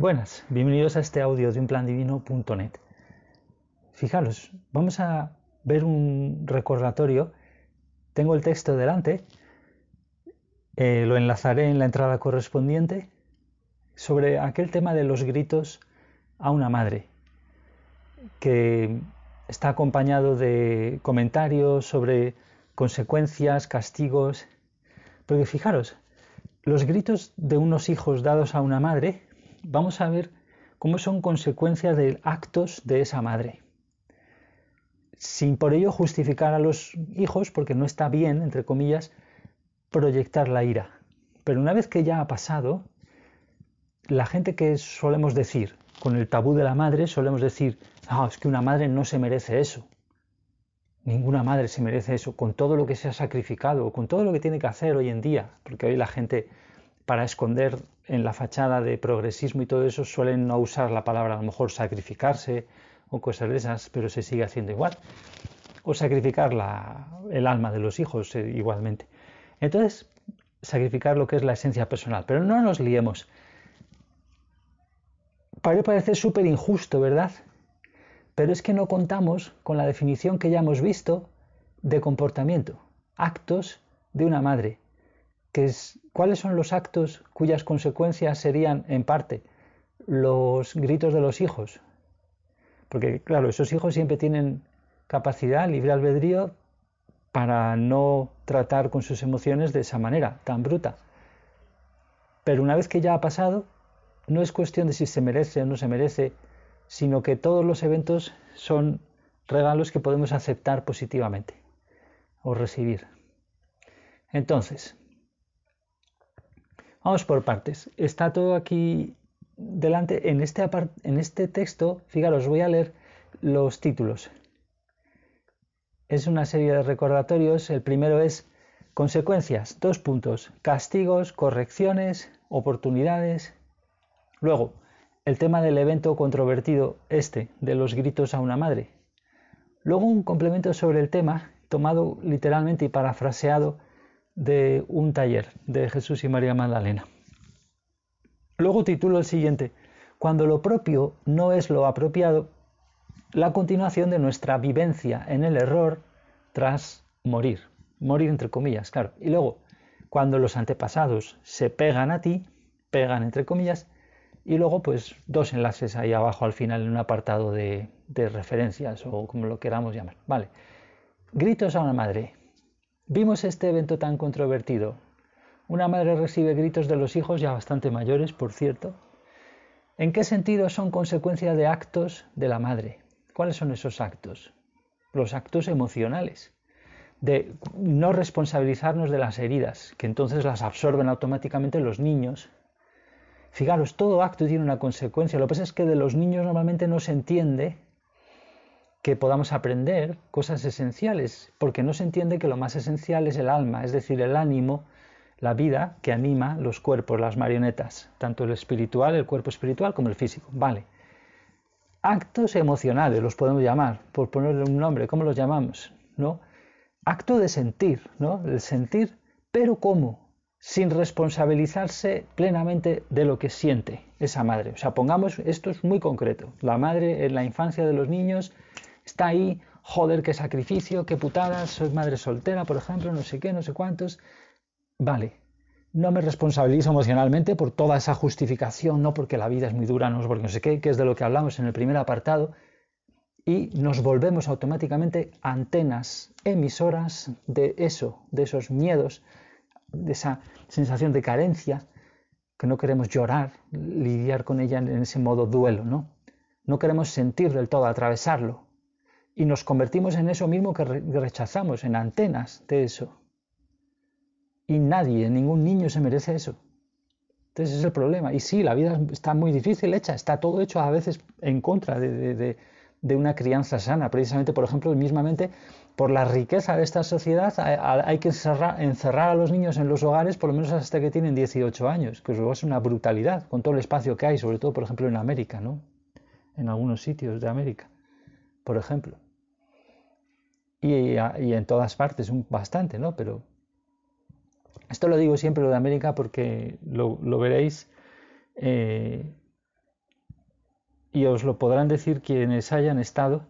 Buenas, bienvenidos a este audio de unplandivino.net. Fijaros, vamos a ver un recordatorio. Tengo el texto delante, eh, lo enlazaré en la entrada correspondiente, sobre aquel tema de los gritos a una madre, que está acompañado de comentarios sobre consecuencias, castigos. Porque fijaros, los gritos de unos hijos dados a una madre vamos a ver cómo son consecuencia de actos de esa madre. Sin por ello justificar a los hijos, porque no está bien, entre comillas, proyectar la ira. Pero una vez que ya ha pasado, la gente que solemos decir, con el tabú de la madre, solemos decir, ah, es que una madre no se merece eso. Ninguna madre se merece eso, con todo lo que se ha sacrificado, con todo lo que tiene que hacer hoy en día, porque hoy la gente para esconder en la fachada de progresismo y todo eso suelen no usar la palabra a lo mejor sacrificarse o cosas de esas, pero se sigue haciendo igual. O sacrificar el alma de los hijos eh, igualmente. Entonces, sacrificar lo que es la esencia personal. Pero no nos liemos. Para parece súper injusto, ¿verdad? Pero es que no contamos con la definición que ya hemos visto de comportamiento, actos de una madre, cuáles son los actos cuyas consecuencias serían, en parte, los gritos de los hijos. Porque, claro, esos hijos siempre tienen capacidad, libre albedrío, para no tratar con sus emociones de esa manera, tan bruta. Pero una vez que ya ha pasado, no es cuestión de si se merece o no se merece, sino que todos los eventos son regalos que podemos aceptar positivamente o recibir. Entonces, Vamos por partes. Está todo aquí delante. En este, en este texto, fijaros, voy a leer los títulos. Es una serie de recordatorios. El primero es consecuencias, dos puntos, castigos, correcciones, oportunidades. Luego, el tema del evento controvertido este, de los gritos a una madre. Luego un complemento sobre el tema, tomado literalmente y parafraseado de un taller de Jesús y María Magdalena. Luego titulo el siguiente, Cuando lo propio no es lo apropiado, la continuación de nuestra vivencia en el error tras morir. Morir entre comillas, claro. Y luego, cuando los antepasados se pegan a ti, pegan entre comillas, y luego pues dos enlaces ahí abajo al final en un apartado de, de referencias o como lo queramos llamar. Vale. Gritos a una madre. Vimos este evento tan controvertido. Una madre recibe gritos de los hijos ya bastante mayores, por cierto. ¿En qué sentido son consecuencia de actos de la madre? ¿Cuáles son esos actos? Los actos emocionales, de no responsabilizarnos de las heridas, que entonces las absorben automáticamente los niños. Fijaros, todo acto tiene una consecuencia. Lo que pasa es que de los niños normalmente no se entiende que podamos aprender cosas esenciales, porque no se entiende que lo más esencial es el alma, es decir, el ánimo, la vida que anima los cuerpos, las marionetas, tanto el espiritual, el cuerpo espiritual como el físico. Vale. Actos emocionales los podemos llamar, por ponerle un nombre, ¿cómo los llamamos? ¿No? Acto de sentir, ¿no? El sentir, pero ¿cómo? Sin responsabilizarse plenamente de lo que siente esa madre. O sea, pongamos, esto es muy concreto. La madre en la infancia de los niños está ahí, joder, qué sacrificio, qué putadas, soy madre soltera, por ejemplo, no sé qué, no sé cuántos. Vale, no me responsabilizo emocionalmente por toda esa justificación, no porque la vida es muy dura, no porque no sé qué, que es de lo que hablamos en el primer apartado, y nos volvemos automáticamente antenas emisoras de eso, de esos miedos, de esa sensación de carencia, que no queremos llorar, lidiar con ella en ese modo duelo, ¿no? No queremos sentir del todo, atravesarlo, y nos convertimos en eso mismo que rechazamos, en antenas de eso. Y nadie, ningún niño se merece eso. Entonces es el problema. Y sí, la vida está muy difícil hecha, está todo hecho a veces en contra de, una crianza sana. Precisamente, por ejemplo, mismamente por la riqueza de esta sociedad hay que encerrar, a los niños en los hogares por lo menos hasta que tienen 18 años, que es una brutalidad con todo el espacio que hay, sobre todo, por ejemplo, en América, ¿no? En algunos sitios de América, por ejemplo y, en todas partes, un, bastante, ¿no? Pero esto lo digo siempre lo de América porque lo, veréis, eh, y os lo podrán decir quienes hayan estado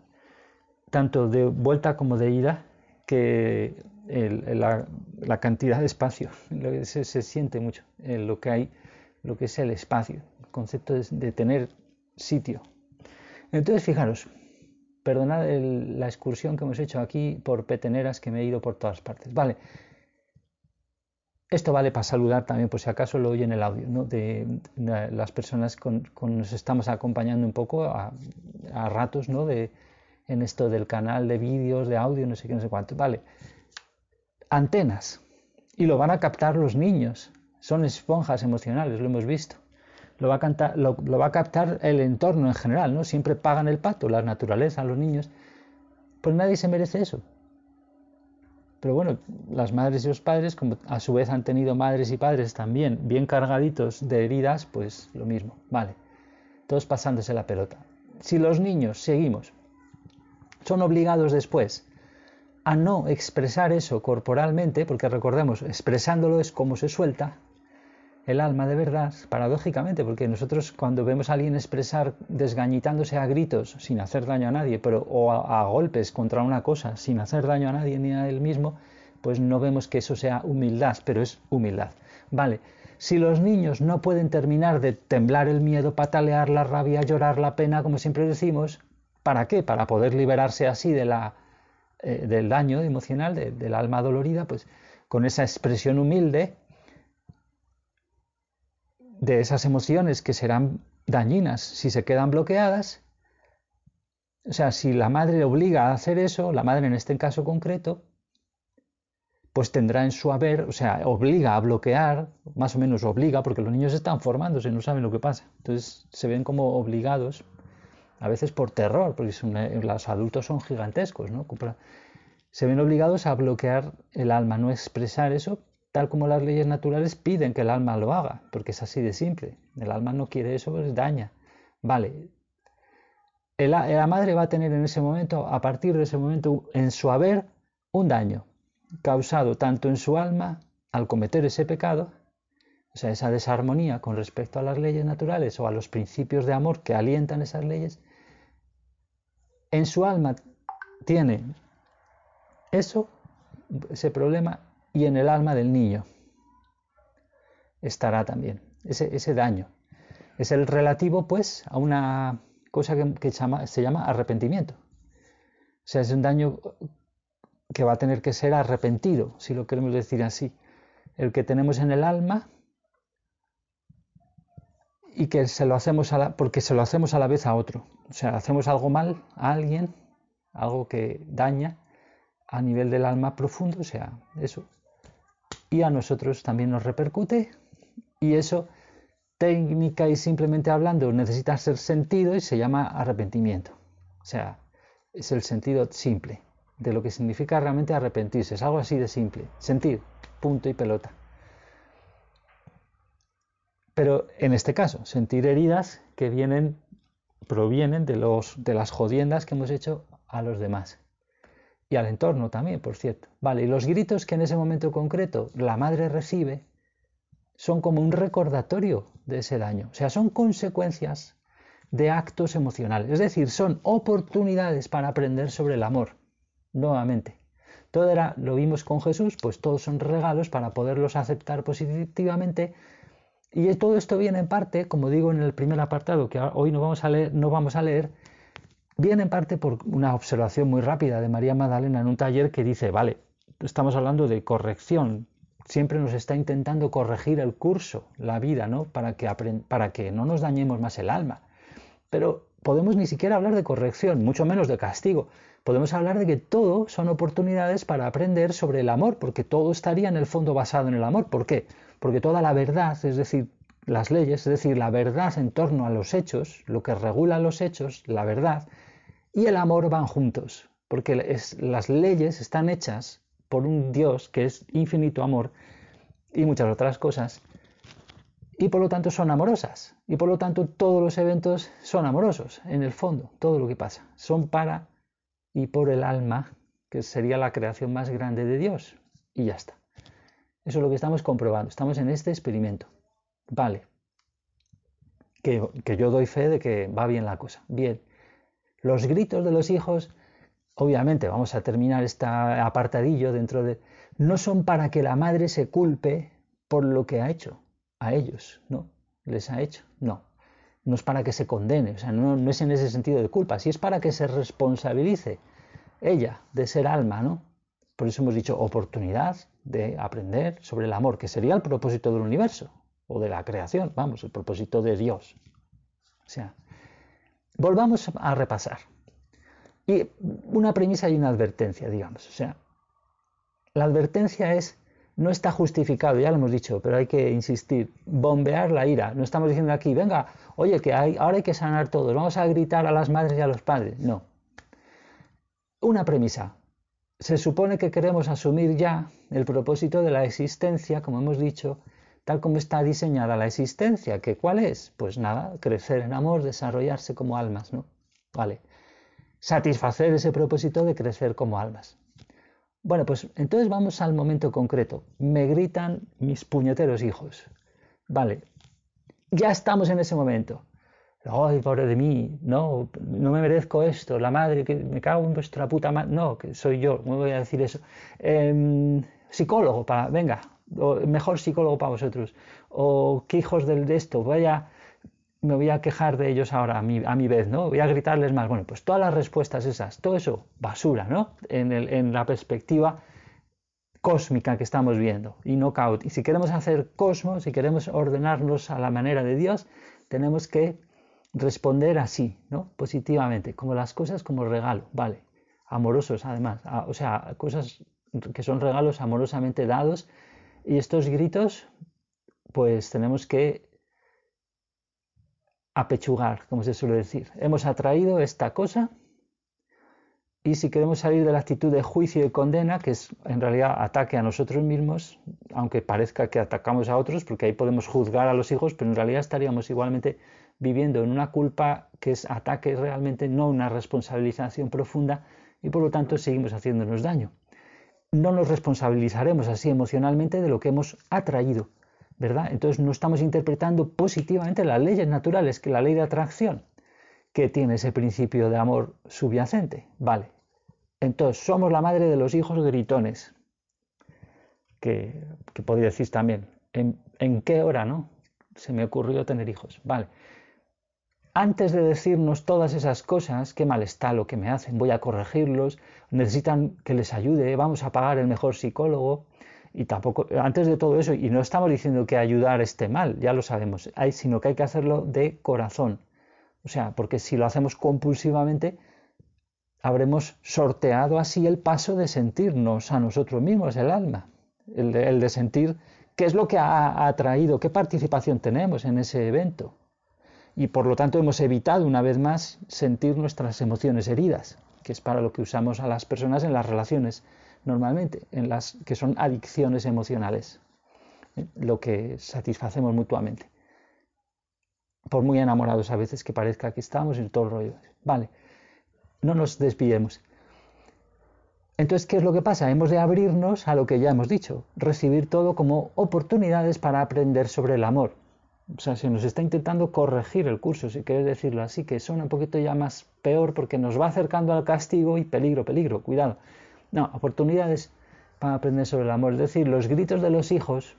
tanto de vuelta como de ida, que la, cantidad de espacio, se, se siente mucho en lo que hay, lo que es el espacio, el concepto de, tener sitio. Entonces, fijaros, perdonad la excursión que hemos hecho aquí por peteneras que me he ido por todas partes. Vale, esto vale para saludar también, por si acaso lo oyen el audio, ¿no? de, las personas con, con nos estamos acompañando un poco a, a ratos, ¿no? De, en esto del canal de vídeos, de audio, no sé qué, no sé cuánto. Vale, antenas. Y lo van a captar los niños. Son esponjas emocionales, lo hemos visto. Lo va, a captar el entorno en general, ¿no? Siempre pagan el pato, la naturaleza, los niños. Pues nadie se merece eso. Pero bueno, las madres y los padres, como a su vez han tenido madres y padres también bien cargaditos de heridas, pues lo mismo, vale. Todos pasándose la pelota. Si los niños seguimos, son obligados después a no expresar eso corporalmente, porque recordemos, expresándolo es como se suelta el alma de verdad, paradójicamente, porque nosotros cuando vemos a alguien expresar desgañitándose a gritos sin hacer daño a nadie, pero o a, golpes contra una cosa sin hacer daño a nadie ni a él mismo, pues no vemos que eso sea humildad, pero es humildad. Vale, si los niños no pueden terminar de temblar el miedo, patalear la rabia, llorar la pena, como siempre decimos, ¿para qué? Para poder liberarse así de la eh, del daño emocional, del alma dolorida, pues con esa expresión humilde de esas emociones que serán dañinas si se quedan bloqueadas. O sea, si la madre obliga a hacer eso, la madre en este caso concreto, pues tendrá en su haber, o sea, obliga a bloquear, más o menos obliga, porque los niños están formándose, no saben lo que pasa. Entonces se ven como obligados a veces por terror, porque eh, los adultos son gigantescos, ¿no? Se ven obligados a bloquear el alma, no expresar eso, tal como las leyes naturales piden que el alma lo haga, porque es así de simple. El alma no quiere eso, pues daña. Vale. la madre va a tener en ese momento, a partir de ese momento, en su haber, un daño causado tanto en su alma al cometer ese pecado, o sea, esa desarmonía con respecto a las leyes naturales o a los principios de amor que alientan esas leyes, en su alma tiene eso, ese problema, y en el alma del niño estará también ese, daño. Es el relativo, pues, a una cosa que, se llama arrepentimiento. O sea, es un daño que va a tener que ser arrepentido, si lo queremos decir así. El que tenemos en el alma y que se lo hacemos a la, porque se lo hacemos a la vez a otro. O sea, hacemos algo mal a alguien, algo que daña a nivel del alma profundo, o sea, eso. Y a nosotros también nos repercute y eso técnica y simplemente hablando necesita ser sentido y se llama arrepentimiento. O sea, es el sentido simple de lo que significa realmente arrepentirse. Es algo así de simple. Sentir, punto y pelota. Pero en este caso, sentir heridas que vienen, provienen de, los, de las jodiendas que hemos hecho a los demás. Y al entorno también, por cierto. Vale, y los gritos que en ese momento concreto la madre recibe son como un recordatorio de ese daño. O sea, son consecuencias de actos emocionales. Es decir, son oportunidades para aprender sobre el amor. Nuevamente. Todo era, lo vimos con Jesús, pues todos son regalos para poderlos aceptar positivamente y todo esto viene en parte, como digo en el primer apartado, que hoy no vamos a leer, no vamos a leer viene en parte por una observación muy rápida de María Magdalena en un taller que dice, vale, estamos hablando de corrección, siempre nos está intentando corregir el curso, la vida, ¿no? Para que, para que no nos dañemos más el alma. Pero podemos ni siquiera hablar de corrección, mucho menos de castigo. Podemos hablar de que todo son oportunidades para aprender sobre el amor, porque todo estaría en el fondo basado en el amor. ¿Por qué? porque toda la verdad, es decir, las leyes, es decir, la verdad en torno a los hechos, lo que regula los hechos, la verdad, y el amor van juntos, porque las leyes están hechas por un Dios que es infinito amor y muchas otras cosas, y por lo tanto son amorosas, y por lo tanto todos los eventos son amorosos, en el fondo, todo lo que pasa, son para y por el alma, que sería la creación más grande de Dios, y ya está. Eso es lo que estamos comprobando. Estamos en este experimento. Vale. que, que yo doy fe de que va bien la cosa. Bien, los gritos de los hijos, obviamente, vamos a terminar este apartadillo dentro de... No son para que la madre se culpe por lo que ha hecho a ellos, no, les ha hecho, no. No es para que se condene, o sea, no, no es en ese sentido de culpa, sí es para que se responsabilice ella de ser alma, ¿no? Por eso hemos dicho oportunidad de aprender sobre el amor, que sería el propósito del universo o de la creación, vamos, el propósito de Dios. O sea, volvamos a repasar. Y una premisa y una advertencia, digamos. O sea, la advertencia es, no está justificado, ya lo hemos dicho, pero hay que insistir, bombear la ira. No estamos diciendo aquí, venga, oye, que hay, ahora hay que sanar todos, vamos a gritar a las madres y a los padres. No. Una premisa, se supone que queremos asumir ya el propósito de la existencia, como hemos dicho, tal como está diseñada la existencia, que cuál es? Pues nada, crecer en amor, desarrollarse como almas, ¿no? Vale. Satisfacer ese propósito de crecer como almas. Bueno, pues entonces vamos al momento concreto. Me gritan mis puñeteros hijos. Vale. Ya estamos en ese momento ay, pobre de mí, no, no me merezco esto, la madre, que me cago en vuestra puta madre, no, que soy yo, ¿cómo voy a decir eso? Em, psicólogo, para, venga, o mejor psicólogo para vosotros, o qué hijos del de esto, vaya, me voy a quejar de ellos ahora a mi, a mi vez, ¿no? Voy a gritarles más. Bueno, pues todas las respuestas esas, todo eso, basura, ¿no? En, el, en la perspectiva cósmica que estamos viendo y no caos. Y si queremos hacer cosmos, si queremos ordenarnos a la manera de Dios, tenemos que responder así, ¿no? Positivamente, como las cosas como regalo, vale, amorosos además, o sea, cosas que son regalos amorosamente dados y estos gritos, pues tenemos que apechugar, como se suele decir. Hemos atraído esta cosa y si queremos salir de la actitud de juicio y condena, que es en realidad ataque a nosotros mismos, aunque parezca que atacamos a otros, porque ahí podemos juzgar a los hijos, pero en realidad estaríamos igualmente viviendo en una culpa que es ataque realmente, no una responsabilización profunda y por lo tanto seguimos haciéndonos daño. No nos responsabilizaremos así emocionalmente de lo que hemos atraído, ¿verdad? Entonces no estamos interpretando positivamente las leyes naturales, que la ley de atracción, que tiene ese principio de amor subyacente, ¿vale? Entonces somos la madre de los hijos gritones, que, que podría decir también, ¿en, ¿en qué hora, no? Se me ocurrió tener hijos, ¿vale? Antes de decirnos todas esas cosas, qué mal está lo que me hacen, voy a corregirlos, necesitan que les ayude, vamos a pagar el mejor psicólogo, y tampoco, antes de todo eso, y no estamos diciendo que ayudar esté mal, ya lo sabemos, hay, sino que hay que hacerlo de corazón. O sea, porque si lo hacemos compulsivamente, habremos sorteado así el paso de sentirnos a nosotros mismos, el alma, el de, el de sentir qué es lo que ha atraído, qué participación tenemos en ese evento y por lo tanto hemos evitado una vez más sentir nuestras emociones heridas, que es para lo que usamos a las personas en las relaciones normalmente, en las que son adicciones emocionales, ¿eh? lo que satisfacemos mutuamente. Por muy enamorados a veces que parezca que estamos en todo el rollo. Vale, no nos desviemos. Entonces, ¿qué es lo que pasa? Hemos de abrirnos a lo que ya hemos dicho, recibir todo como oportunidades para aprender sobre el amor, o sea, se nos está intentando corregir el curso, si quieres decirlo así, que suena un poquito ya más peor porque nos va acercando al castigo y peligro, peligro, cuidado. No, oportunidades para aprender sobre el amor. Es decir, los gritos de los hijos,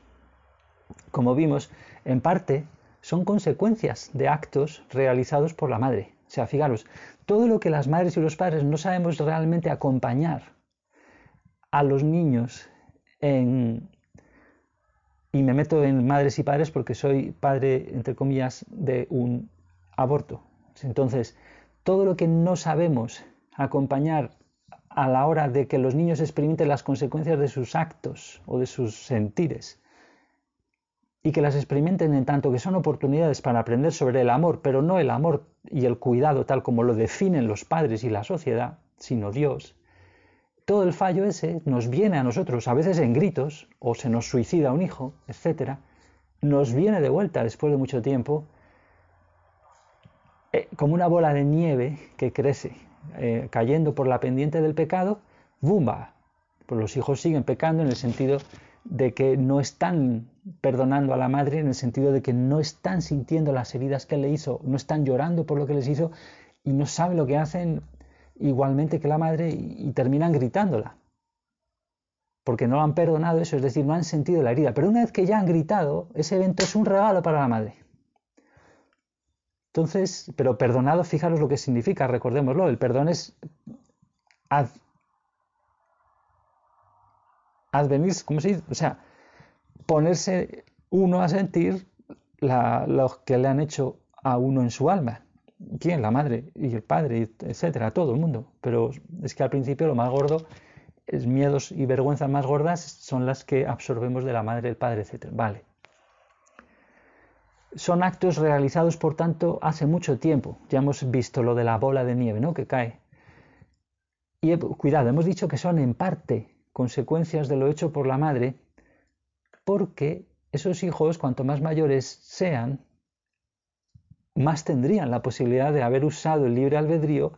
como vimos, en parte son consecuencias de actos realizados por la madre. O sea, fijaros, todo lo que las madres y los padres no sabemos realmente acompañar a los niños en, y me meto en madres y padres porque soy padre, entre comillas, de un aborto. Entonces, todo lo que no sabemos acompañar a la hora de que los niños experimenten las consecuencias de sus actos o de sus sentires y que las experimenten en tanto que son oportunidades para aprender sobre el amor, pero no el amor y el cuidado tal como lo definen los padres y la sociedad, sino Dios, todo el fallo ese nos viene a nosotros, a veces en gritos, o se nos suicida un hijo, etc., nos viene de vuelta después de mucho tiempo, eh, como una bola de nieve que crece, eh, cayendo por la pendiente del pecado, ¡bumba! Pues los hijos siguen pecando en el sentido de que no están perdonando a la madre en el sentido de que no están sintiendo las heridas que le hizo, no están llorando por lo que les hizo y no saben lo que hacen igualmente que la madre y, terminan gritándola. Porque no lo han perdonado eso, es decir, no han sentido la herida. Pero una vez que ya han gritado, ese evento es un regalo para la madre. Entonces, pero perdonado, fijaros lo que significa, recordémoslo, el perdón es advenir, ¿cómo se dice? O sea, ponerse uno a sentir lo que le han hecho a uno en su alma. ¿Quién? La madre y el padre, etcétera, todo el mundo. Pero es que al principio lo más gordo, es miedos y vergüenzas más gordas son las que absorbemos de la madre, el padre, etcétera. Vale. Son actos realizados, por tanto, hace mucho tiempo. Ya hemos visto lo de la bola de nieve, ¿no? Que cae. Y cuidado, hemos dicho que son en parte consecuencias de lo hecho por la madre, porque esos hijos, cuanto más mayores sean, más tendrían la posibilidad de haber usado el libre albedrío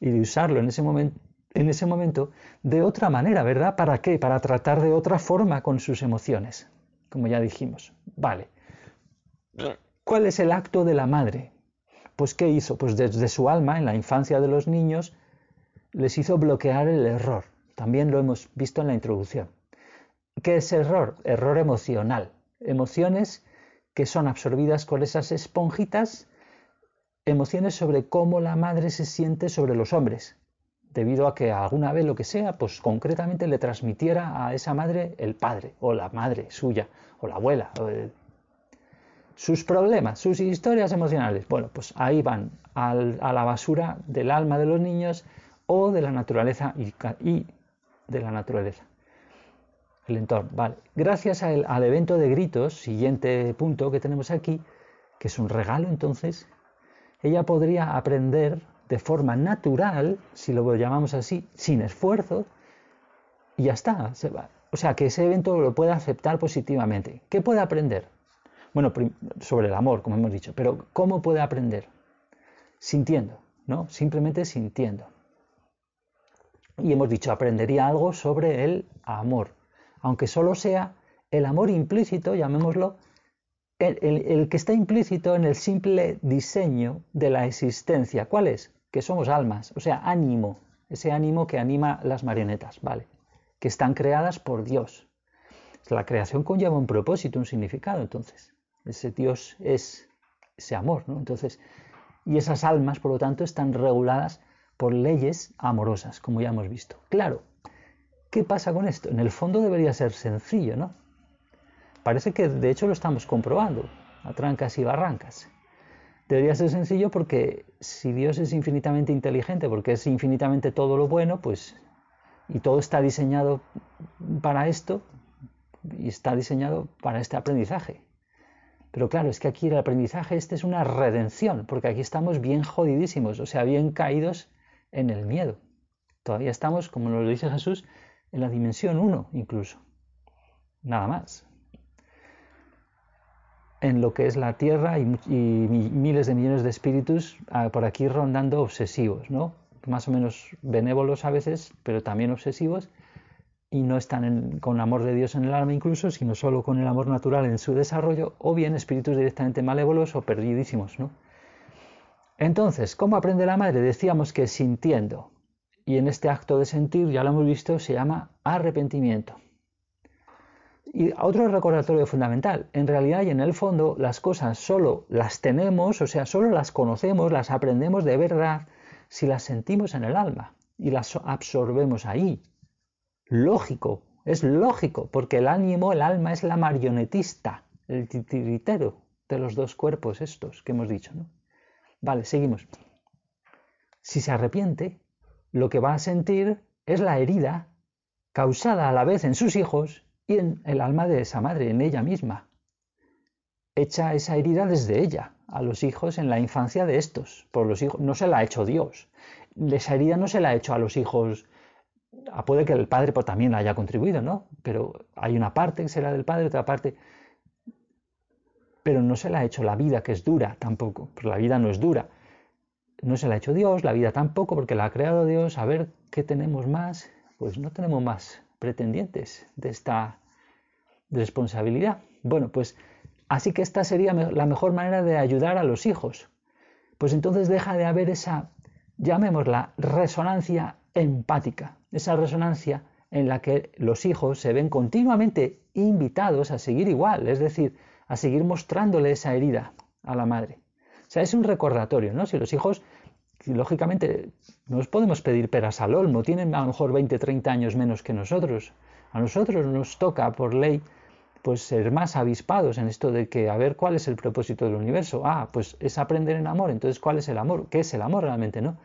y de usarlo en ese momento en ese momento de otra manera, ¿verdad? ¿Para qué? Para tratar de otra forma con sus emociones, como ya dijimos. Vale. ¿Cuál es el acto de la madre? Pues ¿qué hizo? Pues desde su alma, en la infancia de los niños, les hizo bloquear el error. También lo hemos visto en la introducción. ¿Qué es error? Error emocional. Emociones que son absorbidas con esas esponjitas, emociones sobre cómo la madre se siente sobre los hombres, debido a que alguna vez lo que sea, pues concretamente le transmitiera a esa madre el padre, o la madre suya, o la abuela, sus problemas, sus historias emocionales. Bueno, pues ahí van a la basura del alma de los niños o de la naturaleza y de la naturaleza. El entorno, vale. Gracias al evento de gritos, siguiente punto que tenemos aquí, que es un regalo entonces, ella podría aprender de forma natural, si lo llamamos así, sin esfuerzo, y ya está. Se va. O sea, que ese evento lo puede aceptar positivamente. ¿Qué puede aprender? Bueno, sobre el amor, como hemos dicho, pero ¿cómo puede aprender? Sintiendo, ¿no? Simplemente sintiendo y hemos dicho, aprendería algo sobre el amor, aunque solo sea el amor implícito, llamémoslo, el, que está implícito en el simple diseño de la existencia. ¿Cuál es? Que somos almas, o sea, ánimo, ese ánimo que anima las marionetas, ¿vale? Que están creadas por Dios. La creación conlleva un propósito, un significado, entonces. Ese Dios es ese amor, ¿no? Entonces, y esas almas, por lo tanto, están reguladas por leyes amorosas, como ya hemos visto. Claro, ¿qué pasa con esto? En el fondo debería ser sencillo, ¿no? Parece que de hecho lo estamos comprobando, a trancas y barrancas. Debería ser sencillo porque si Dios es infinitamente inteligente, porque es infinitamente todo lo bueno, pues y todo está diseñado para esto y está diseñado para este aprendizaje. Pero claro, es que aquí el aprendizaje este es una redención, porque aquí estamos bien jodidísimos, o sea, bien caídos en el miedo. Todavía estamos, como nos lo dice Jesús, en la dimensión 1 incluso. Nada más. En lo que es la tierra y, miles de millones de espíritus ah, por aquí rondando obsesivos, ¿no? Más o menos benévolos a veces, pero también obsesivos, y no están con amor de Dios en el alma incluso, sino solo con el amor natural en su desarrollo, o bien espíritus directamente malévolos o perdidísimos, ¿no? Entonces, ¿cómo aprende la madre? Decíamos que sintiendo. Y en este acto de sentir, ya lo hemos visto, se llama arrepentimiento. Y otro recordatorio fundamental, en realidad y en el fondo las cosas solo las tenemos, o sea, solo las conocemos, las aprendemos de verdad si las sentimos en el alma y las absorbemos ahí. Lógico, es lógico, porque el ánimo, el alma es la marionetista, el titiritero de los dos cuerpos estos que hemos dicho, ¿no? Vale, seguimos. Si se arrepiente, lo que va a sentir es la herida causada a la vez en sus hijos y en el alma de esa madre, en ella misma. Echa esa herida desde ella a los hijos en la infancia de estos. Por los hijos no se la ha hecho Dios. Esa herida no se la ha hecho a los hijos. Ah, puede que el padre pues, también haya contribuido, ¿no? Pero hay una parte que será del padre, otra parte pero no se la ha hecho la vida, que es dura tampoco, porque la vida no es dura. No se la ha hecho Dios, la vida tampoco, porque la ha creado Dios. A ver qué tenemos más. Pues no tenemos más pretendientes de esta, responsabilidad. Bueno, pues así que esta sería la mejor manera de ayudar a los hijos. Pues entonces deja de haber esa, llamémosla, resonancia empática, esa resonancia en la que los hijos se ven continuamente invitados a seguir igual, es decir, a seguir mostrándole esa herida a la madre. O sea, es un recordatorio, ¿no? Si los hijos, lógicamente, no os podemos pedir peras al olmo, tienen a lo mejor 20, 30 años menos que nosotros. A nosotros nos toca, por ley, pues ser más avispados en esto de que a ver cuál es el propósito del universo. Ah, pues es aprender en amor. Entonces, ¿cuál es el amor? ¿Qué es el amor realmente, no?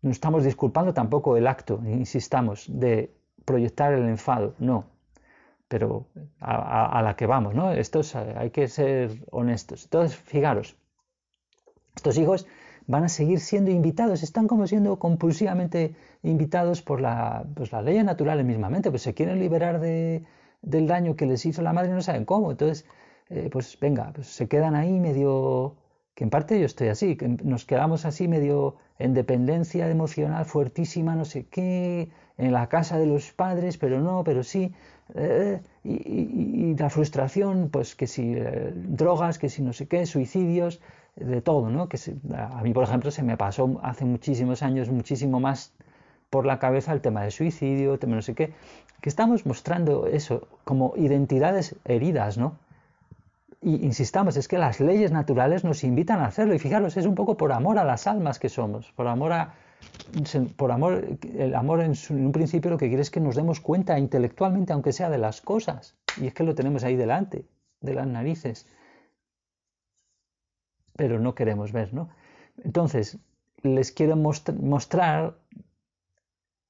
No estamos disculpando tampoco el acto, insistamos, de proyectar el enfado, no. Pero a, la que vamos, ¿no? Esto hay que ser honestos. Entonces, fijaros, estos hijos van a seguir siendo invitados, están como siendo compulsivamente invitados por la, pues, las leyes naturales mismamente, pues se quieren liberar de, del daño que les hizo la madre y no saben cómo. Entonces, eh, pues venga, pues se quedan ahí medio, que en parte yo estoy así, que nos quedamos así medio en dependencia emocional fuertísima, no sé qué, en la casa de los padres, pero no, pero sí. Eh, y, la frustración, pues que si eh, drogas, que si no sé qué, suicidios, de todo, ¿no? Que a mí, por ejemplo, se me pasó hace muchísimos años muchísimo más por la cabeza el tema de suicidio, el tema no sé qué, que estamos mostrando eso como identidades heridas, ¿no? Y insistamos, es que las leyes naturales nos invitan a hacerlo y fijaros, es un poco por amor a las almas que somos, por amor a, por amor, el amor en, un principio lo que quiere es que nos demos cuenta intelectualmente, aunque sea de las cosas, y es que lo tenemos ahí delante, de las narices, pero no queremos ver, ¿no? Entonces, les quiero mostrar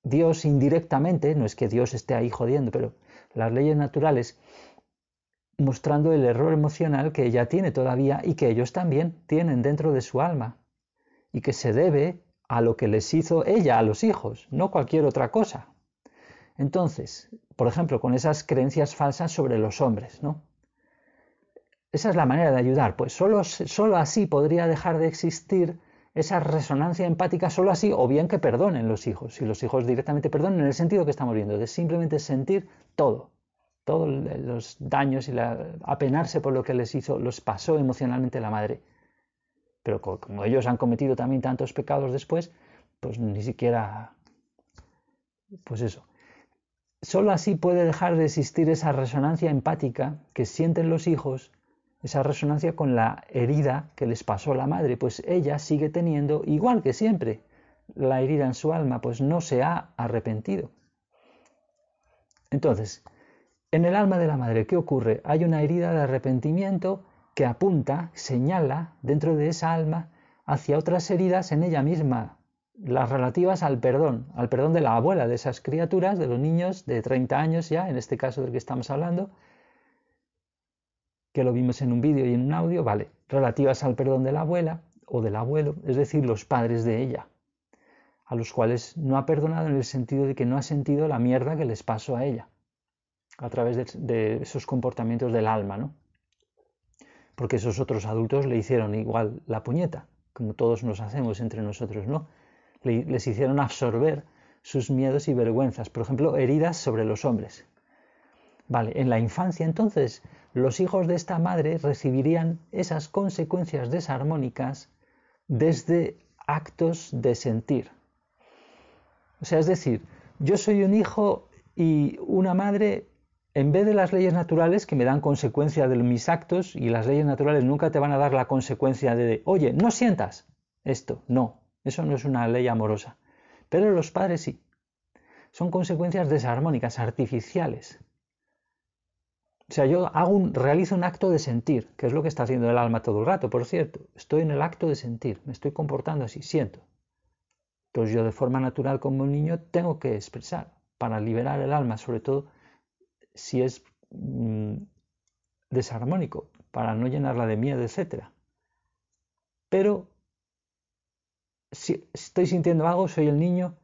Dios indirectamente, no es que Dios esté ahí jodiendo, pero las leyes naturales mostrando el error emocional que ella tiene todavía y que ellos también tienen dentro de su alma y que se debe a lo que les hizo ella a los hijos, no cualquier otra cosa. Entonces, por ejemplo, con esas creencias falsas sobre los hombres, ¿no? Esa es la manera de ayudar, pues solo, solo así podría dejar de existir esa resonancia empática solo así, o bien que perdonen los hijos, si los hijos directamente perdonen en el sentido que estamos viendo, de simplemente sentir todo, todos los daños y la, apenarse por lo que les hizo, los pasó emocionalmente la madre. Pero como ellos han cometido también tantos pecados después, pues ni siquiera, pues eso. Solo así puede dejar de existir esa resonancia empática que sienten los hijos esa resonancia con la herida que les pasó la madre, pues ella sigue teniendo, igual que siempre, la herida en su alma, pues no se ha arrepentido. Entonces, en el alma de la madre, ¿qué ocurre? Hay una herida de arrepentimiento que apunta, señala dentro de esa alma hacia otras heridas en ella misma, las relativas al perdón, al perdón de la abuela de esas criaturas, de los niños de 30 años ya, en este caso del que estamos hablando, que lo vimos en un vídeo y en un audio, vale, relativas al perdón de la abuela o del abuelo, es decir, los padres de ella, a los cuales no ha perdonado en el sentido de que no ha sentido la mierda que les pasó a ella, a través de, esos comportamientos del alma, ¿no? Porque esos otros adultos le hicieron igual la puñeta, como todos nos hacemos entre nosotros, ¿no? les hicieron absorber sus miedos y vergüenzas, por ejemplo, heridas sobre los hombres. Vale, en la infancia entonces los hijos de esta madre recibirían esas consecuencias desarmónicas desde actos de sentir. O sea, es decir, yo soy un hijo y una madre, en vez de las leyes naturales que me dan consecuencia de mis actos, y las leyes naturales nunca te van a dar la consecuencia de, oye, no sientas esto, no, eso no es una ley amorosa. Pero los padres sí. Son consecuencias desarmónicas, artificiales. O sea, yo realizo un acto de sentir, que es lo que está haciendo el alma todo el rato, por cierto. Estoy en el acto de sentir, me estoy comportando así, siento. Entonces yo de forma natural como un niño tengo que expresar para liberar el alma, sobre todo si es mm, desarmónico, para no llenarla de miedo, etc. Pero si estoy sintiendo algo, soy el niño,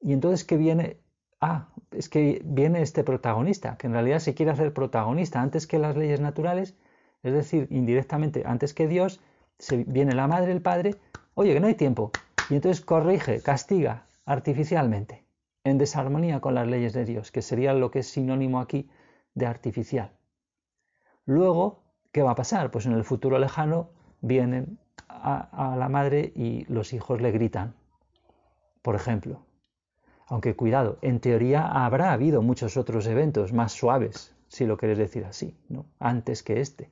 y entonces que viene ah, es que viene este protagonista, que en realidad se quiere hacer protagonista antes que las leyes naturales, es decir, indirectamente, antes que Dios, se, viene la madre, el padre, oye, que no hay tiempo, y entonces corrige, castiga artificialmente, en desarmonía con las leyes de Dios, que sería lo que es sinónimo aquí de artificial. Luego, ¿qué va a pasar? Pues en el futuro lejano vienen a, a la madre y los hijos le gritan, por ejemplo. Aunque cuidado, en teoría habrá habido muchos otros eventos más suaves, si lo quieres decir así, ¿no? antes que este.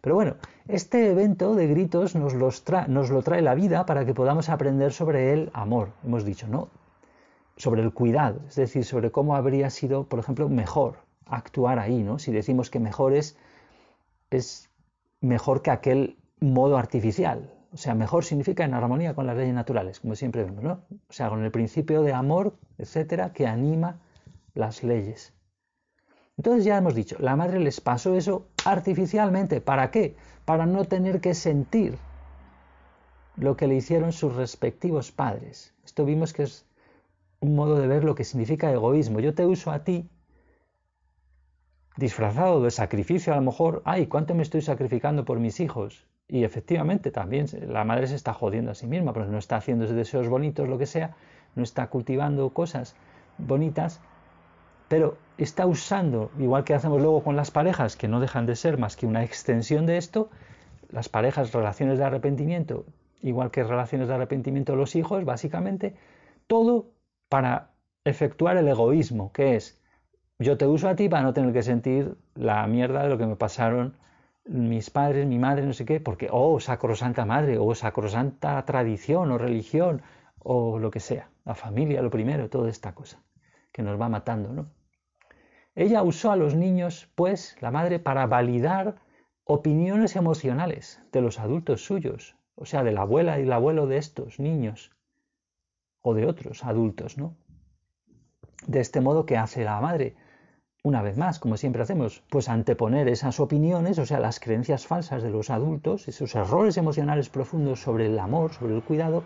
Pero bueno, este evento de gritos nos, nos lo trae la vida para que podamos aprender sobre el amor, hemos dicho, ¿no? Sobre el cuidado, es decir, sobre cómo habría sido, por ejemplo, mejor actuar ahí, ¿no? Si decimos que mejor es, es mejor que aquel modo artificial. O sea, mejor significa en armonía con las leyes naturales, como siempre vemos, ¿no? O sea, con el principio de amor, etcétera, que anima las leyes. Entonces ya hemos dicho, la madre les pasó eso artificialmente. ¿Para qué? Para no tener que sentir lo que le hicieron sus respectivos padres. Esto vimos que es un modo de ver lo que significa egoísmo. Yo te uso a ti disfrazado de sacrificio a lo mejor, ay, ¿cuánto me estoy sacrificando por mis hijos? Y efectivamente también la madre se está jodiendo a sí misma, porque no está haciendo deseos bonitos, lo que sea, no está cultivando cosas bonitas, pero está usando, igual que hacemos luego con las parejas, que no dejan de ser más que una extensión de esto, las parejas, relaciones de arrepentimiento, igual que relaciones de arrepentimiento los hijos, básicamente, todo para efectuar el egoísmo, que es yo te uso a ti para no tener que sentir la mierda de lo que me pasaron mis padres, mi madre, no sé qué, porque, oh, sacrosanta madre, o sacrosanta tradición o religión, o lo que sea, la familia, lo primero, toda esta cosa que nos va matando, ¿no? Ella usó a los niños, pues, la madre, para validar opiniones emocionales de los adultos suyos, o sea, de la abuela y el abuelo de estos niños, o de otros adultos, ¿no? De este modo, ¿qué hace la madre? Una vez más, como siempre hacemos, pues anteponer esas opiniones, o sea, las creencias falsas de los adultos, esos errores emocionales profundos sobre el amor, sobre el cuidado,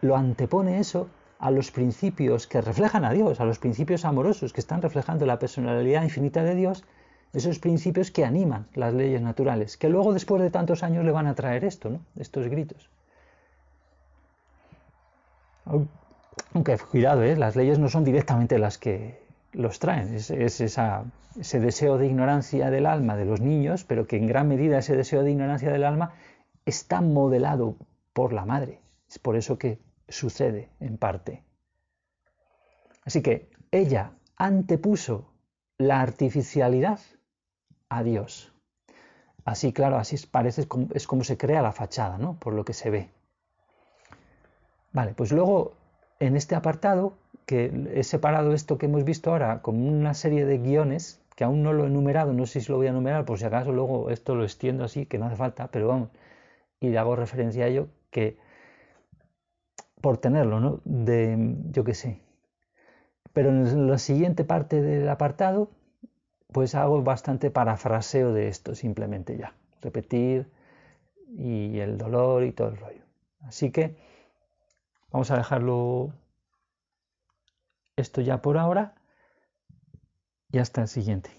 lo antepone eso a los principios que reflejan a Dios, a los principios amorosos que están reflejando la personalidad infinita de Dios, esos principios que animan las leyes naturales, que luego después de tantos años le van a traer esto, ¿no? estos gritos. Aunque cuidado, ¿eh? las leyes no son directamente las que los traen. Es, ese deseo de ignorancia del alma de los niños, pero que en gran medida ese deseo de ignorancia del alma está modelado por la madre. Es por eso que sucede en parte. Así que ella antepuso la artificialidad a Dios. Así, claro, así parece, es como se crea la fachada, ¿no? Por lo que se ve. Vale, pues luego en este apartado que he separado esto que hemos visto ahora con una serie de guiones que aún no lo he enumerado, no sé si lo voy a enumerar, por si acaso luego esto lo extiendo así, que no hace falta, pero vamos, y le hago referencia a ello, que por tenerlo, ¿no? De, yo qué sé. Pero en la siguiente parte del apartado, pues hago bastante parafraseo de esto, simplemente ya. Repetir y el dolor y todo el rollo. Así que vamos a dejarlo esto ya por ahora y hasta el siguiente.